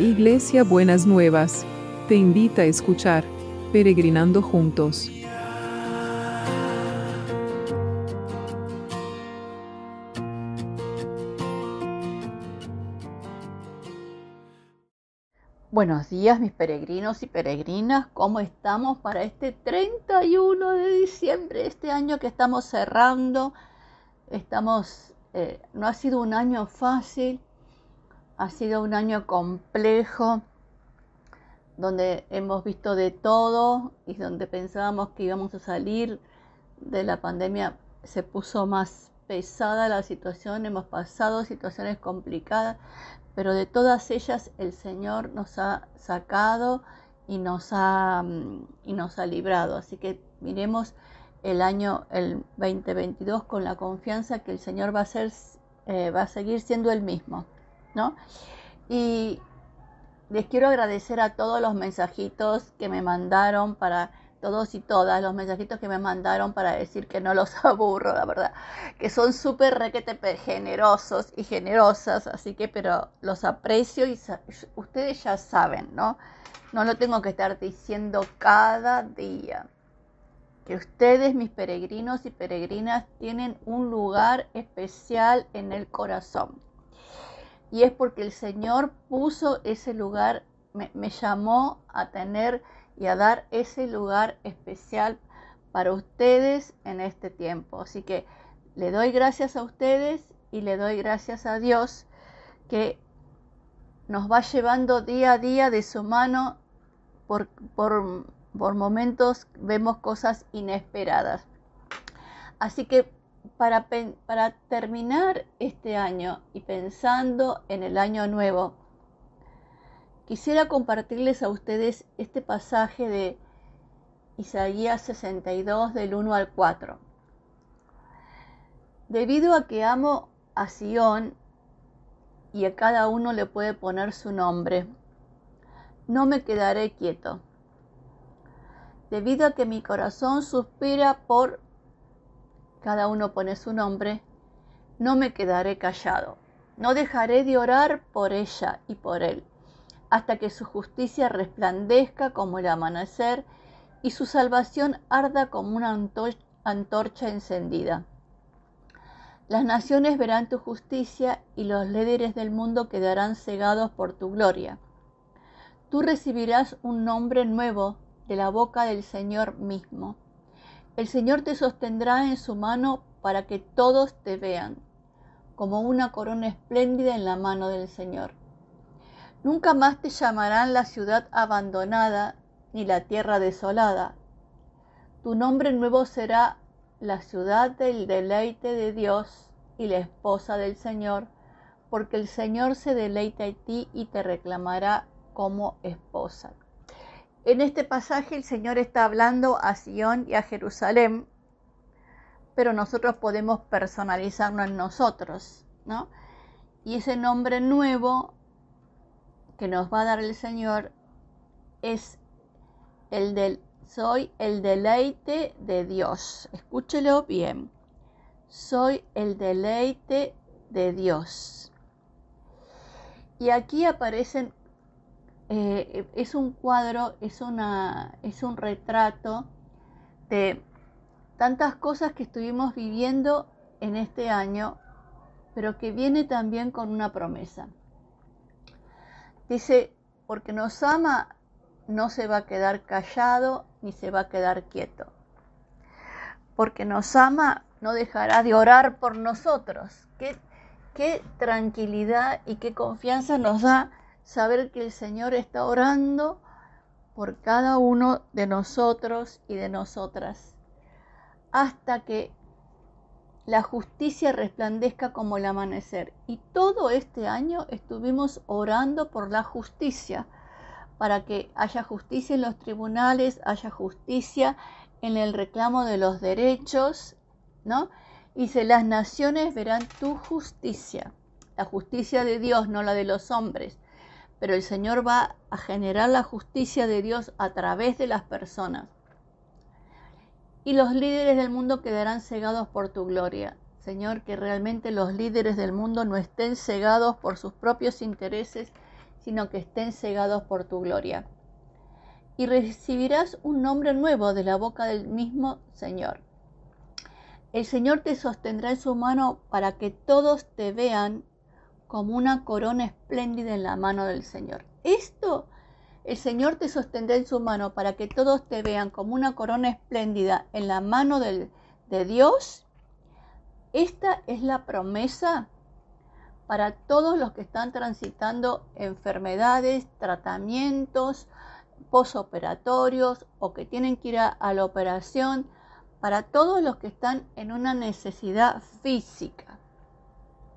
Iglesia Buenas Nuevas, te invita a escuchar Peregrinando Juntos. Buenos días mis peregrinos y peregrinas, ¿cómo estamos para este 31 de diciembre, este año que estamos cerrando? Estamos, eh, no ha sido un año fácil, ha sido un año complejo, donde hemos visto de todo y donde pensábamos que íbamos a salir de la pandemia, se puso más pesada la situación, hemos pasado situaciones complicadas, pero de todas ellas el Señor nos ha sacado y nos ha, mm, y nos ha librado. Así que miremos el año el 2022 con la confianza que el Señor va a, ser, eh, va a seguir siendo el mismo. Y les quiero agradecer a todos los mensajitos que me mandaron para todos y todas los mensajitos que me mandaron para decir que no los aburro, la verdad, que son súper requete generosos y generosas, así que, pero los aprecio y ustedes ya saben, ¿no? No lo tengo que estar diciendo cada día. Que ustedes, mis peregrinos y peregrinas, tienen un lugar especial en el corazón y es porque el Señor puso ese lugar, me, llamó a tener y a dar ese lugar especial para ustedes en este tiempo. Así que le doy gracias a ustedes y le doy gracias a Dios que nos va llevando día a día de su mano por, por, por momentos vemos cosas inesperadas. Así que para, para terminar este año y pensando en el año nuevo, quisiera compartirles a ustedes este pasaje de Isaías 62 del 1 al 4. Debido a que amo a Sión y a cada uno le puede poner su nombre, no me quedaré quieto. Debido a que mi corazón suspira por cada uno pone su nombre, no me quedaré callado. No dejaré de orar por ella y por él, hasta que su justicia resplandezca como el amanecer y su salvación arda como una antorcha encendida. Las naciones verán tu justicia y los líderes del mundo quedarán cegados por tu gloria. Tú recibirás un nombre nuevo de la boca del Señor mismo el Señor te sostendrá en su mano para que todos te vean, como una corona espléndida en la mano del Señor. Nunca más te llamarán la ciudad abandonada ni la tierra desolada. Tu nombre nuevo será la ciudad del deleite de Dios y la esposa del Señor, porque el Señor se deleita en ti y te reclamará como esposa. En este pasaje el Señor está hablando a Sion y a Jerusalén, pero nosotros podemos personalizarlo en nosotros, ¿no? Y ese nombre nuevo que nos va a dar el Señor es el del soy el deleite de Dios. Escúchelo bien. Soy el deleite de Dios. Y aquí aparecen eh, es un cuadro, es, una, es un retrato de tantas cosas que estuvimos viviendo en este año, pero que viene también con una promesa. Dice, porque nos ama, no se va a quedar callado ni se va a quedar quieto. Porque nos ama, no dejará de orar por nosotros. Qué, qué tranquilidad y qué confianza nos da saber que el Señor está orando por cada uno de nosotros y de nosotras, hasta que la justicia resplandezca como el amanecer. Y todo este año estuvimos orando por la justicia, para que haya justicia en los tribunales, haya justicia en el reclamo de los derechos, ¿no? Y si las naciones verán tu justicia, la justicia de Dios, no la de los hombres pero el Señor va a generar la justicia de Dios a través de las personas. Y los líderes del mundo quedarán cegados por tu gloria. Señor, que realmente los líderes del mundo no estén cegados por sus propios intereses, sino que estén cegados por tu gloria. Y recibirás un nombre nuevo de la boca del mismo Señor. El Señor te sostendrá en su mano para que todos te vean como una corona espléndida en la mano del Señor. Esto, el Señor te sostendrá en su mano para que todos te vean como una corona espléndida en la mano del, de Dios. Esta es la promesa para todos los que están transitando enfermedades, tratamientos posoperatorios o que tienen que ir a, a la operación, para todos los que están en una necesidad física,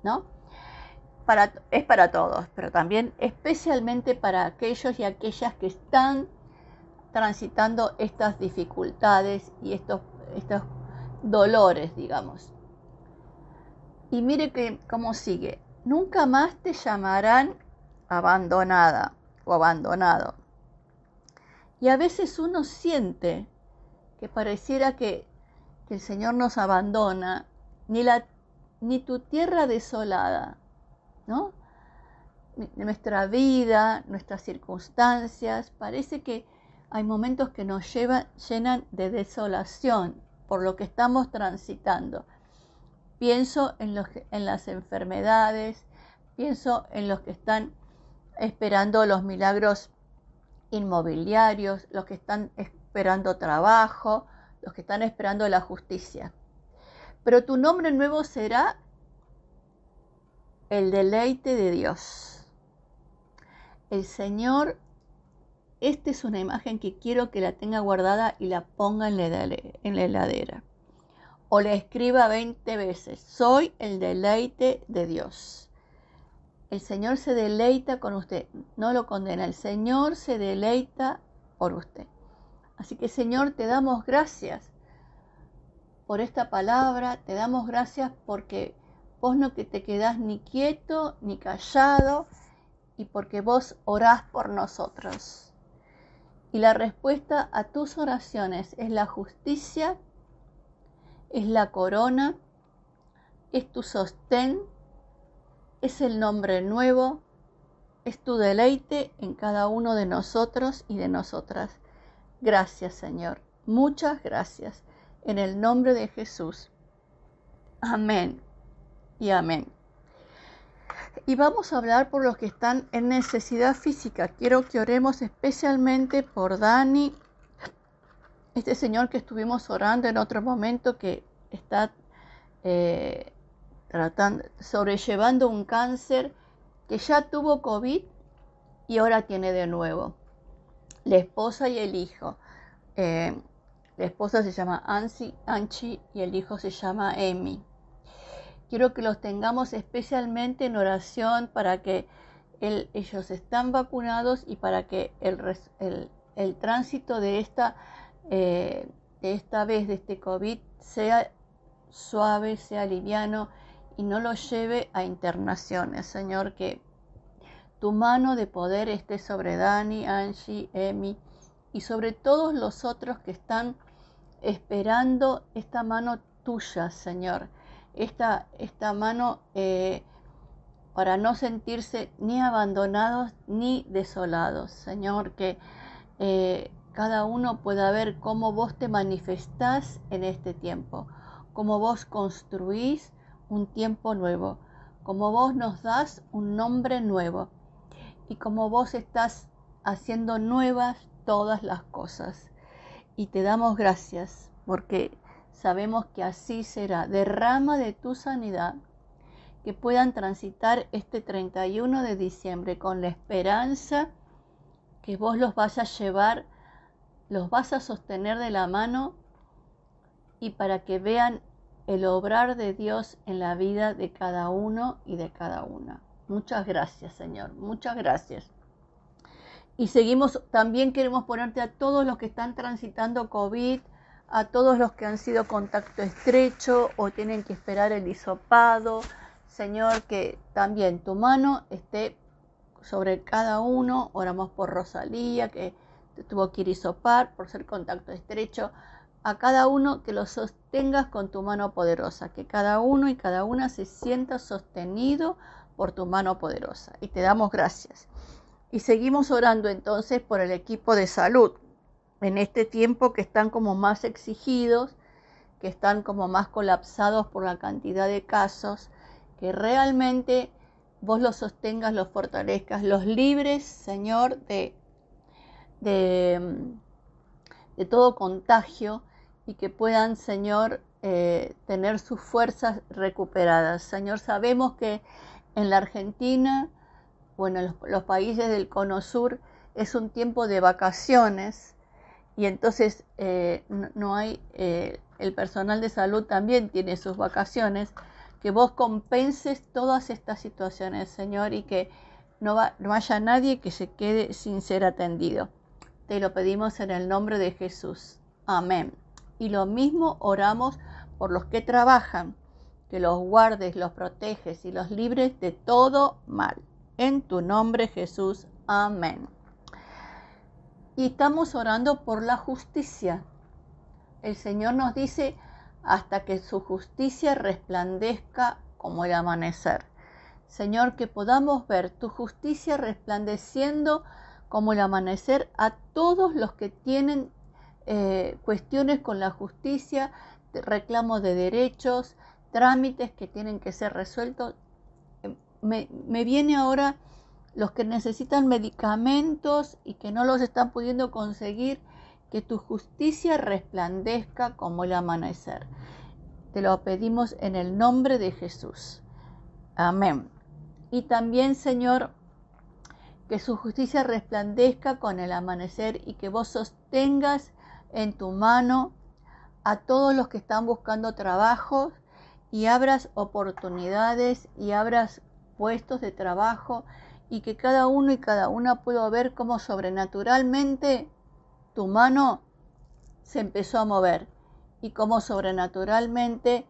¿no? Es para todos, pero también especialmente para aquellos y aquellas que están transitando estas dificultades y estos, estos dolores, digamos. Y mire que cómo sigue. Nunca más te llamarán abandonada o abandonado. Y a veces uno siente que pareciera que, que el Señor nos abandona, ni, la, ni tu tierra desolada, Nuestra vida, nuestras circunstancias, parece que hay momentos que nos llenan de desolación por lo que estamos transitando. Pienso en, en las enfermedades, pienso en los que están esperando los milagros inmobiliarios, los que están esperando trabajo, los que están esperando la justicia. Pero tu nombre nuevo será el deleite de Dios. El Señor, esta es una imagen que quiero que la tenga guardada y la ponga en la heladera. O la escriba 20 veces. Soy el deleite de Dios. El Señor se deleita con usted, no lo condena. El Señor se deleita por usted. Así que Señor, te damos gracias por esta palabra, te damos gracias porque Vos no que te quedás ni quieto ni callado y porque vos orás por nosotros. Y la respuesta a tus oraciones es la justicia, es la corona, es tu sostén, es el nombre nuevo, es tu deleite en cada uno de nosotros y de nosotras. Gracias Señor, muchas gracias. En el nombre de Jesús. Amén y amén. Y vamos a hablar por los que están en necesidad física. Quiero que oremos especialmente por Dani, este señor que estuvimos orando en otro momento que está eh, tratando, sobrellevando un cáncer que ya tuvo COVID y ahora tiene de nuevo. La esposa y el hijo. Eh, la esposa se llama Anchi y el hijo se llama Emi. Quiero que los tengamos especialmente en oración para que ellos están vacunados y para que el, tránsito de esta, eh, de esta vez, de este COVID, sea suave, sea liviano y no lo lleve a internaciones. Señor, que tu mano de poder esté sobre Dani, Angie, Emi y sobre todos los otros que están esperando esta mano tuya, Señor esta, esta mano eh, para no sentirse ni abandonados ni desolados. Señor, que eh, cada uno pueda ver cómo vos te manifestás en este tiempo, cómo vos construís un tiempo nuevo, cómo vos nos das un nombre nuevo y cómo vos estás haciendo nuevas todas las cosas. Y te damos gracias porque sabemos que así será. Derrama de tu sanidad que puedan transitar este 31 de diciembre con la esperanza que vos los vas a llevar, los vas a sostener de la mano y para que vean el obrar de Dios en la vida de cada uno y de cada una. Muchas gracias, Señor. Muchas gracias. Y seguimos, también queremos ponerte a todos los que están transitando COVID, a todos los que han sido contacto estrecho o tienen que esperar el hisopado. Señor, que también tu mano esté sobre cada uno. Oramos por Rosalía, que tuvo que ir hisopar por ser contacto estrecho. A cada uno que lo sostengas con tu mano poderosa, que cada uno y cada una se sienta sostenido por tu mano poderosa. Y te damos gracias. Y seguimos orando entonces por el equipo de salud en este tiempo que están como más exigidos, que están como más colapsados por la cantidad de casos, que realmente vos los sostengas, los fortalezcas, los libres, Señor, de, de, todo contagio y que puedan, Señor, eh, tener sus fuerzas recuperadas. Señor, sabemos que en la Argentina, bueno, los, los países del Cono Sur, es un tiempo de vacaciones y entonces eh, no, hay, eh, el personal de salud también tiene sus vacaciones, que vos compenses todas estas situaciones, Señor, y que no, va, no haya nadie que se quede sin ser atendido. Te lo pedimos en el nombre de Jesús. Amén. Y lo mismo oramos por los que trabajan, que los guardes, los proteges y los libres de todo mal. En tu nombre Jesús. Amén. Y estamos orando por la justicia. El Señor nos dice, hasta que su justicia resplandezca como el amanecer. Señor, que podamos ver tu justicia resplandeciendo como el amanecer a todos los que tienen eh, cuestiones con la justicia, reclamos de derechos, trámites que tienen que ser resueltos. Me, me, viene ahora los que necesitan medicamentos y que no los están pudiendo conseguir, que tu justicia resplandezca como el amanecer. Te lo pedimos en el nombre de Jesús. Amén. Y también, Señor, que su justicia resplandezca con el amanecer y que vos sostengas en tu mano a todos los que están buscando trabajo y abras oportunidades y abras puestos de trabajo y que cada uno y cada una pueda ver cómo sobrenaturalmente tu mano se empezó a mover y cómo sobrenaturalmente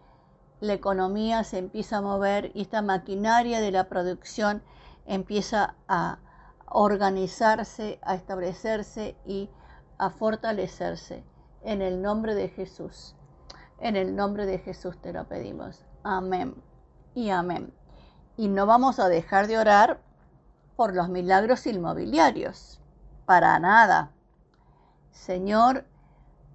la economía se empieza a mover y esta maquinaria de la producción empieza a organizarse, a establecerse y a fortalecerse. En el nombre de Jesús. En el nombre de Jesús te lo pedimos. Amén y amén. Y no vamos a dejar de orar por los milagros inmobiliarios. Para nada. Señor,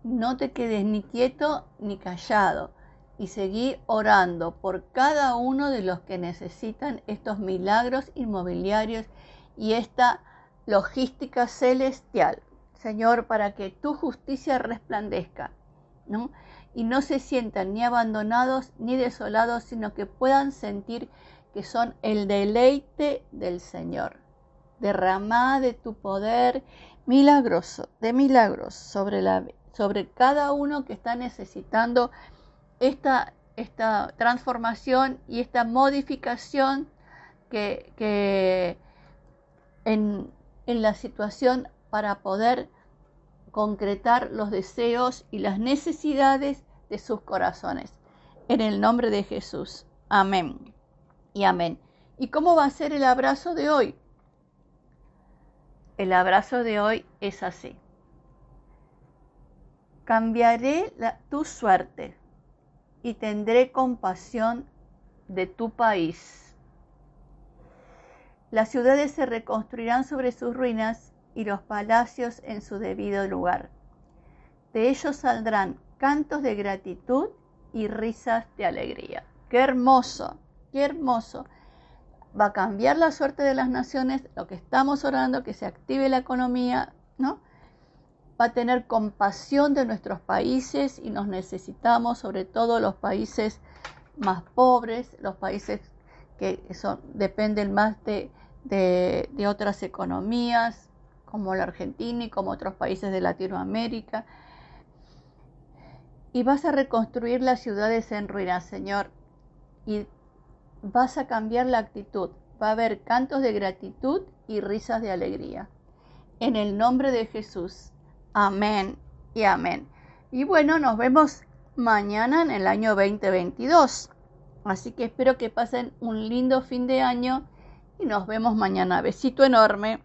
no te quedes ni quieto ni callado y seguí orando por cada uno de los que necesitan estos milagros inmobiliarios y esta logística celestial. Señor, para que tu justicia resplandezca, ¿no? Y no se sientan ni abandonados ni desolados, sino que puedan sentir que son el deleite del Señor. Derramada de tu poder milagroso, de milagros sobre, sobre cada uno que está necesitando esta, esta transformación y esta modificación que, que en, en la situación para poder concretar los deseos y las necesidades de sus corazones. En el nombre de Jesús. Amén. Y amén. ¿Y cómo va a ser el abrazo de hoy? El abrazo de hoy es así. Cambiaré tu suerte y tendré compasión de tu país. Las ciudades se reconstruirán sobre sus ruinas y los palacios en su debido lugar. De ellos saldrán cantos de gratitud y risas de alegría. ¡Qué hermoso! ¡Qué hermoso! Va a cambiar la suerte de las naciones, lo que estamos orando, que se active la economía, ¿no? Va a tener compasión de nuestros países y nos necesitamos, sobre todo los países más pobres, los países que dependen más de, de, de otras economías, como la Argentina y como otros países de Latinoamérica. Y vas a reconstruir las ciudades en ruinas, Señor. Y vas a cambiar la actitud. Va a haber cantos de gratitud y risas de alegría. En el nombre de Jesús. Amén y amén. Y bueno, nos vemos mañana en el año 2022. Así que espero que pasen un lindo fin de año y nos vemos mañana. Besito enorme.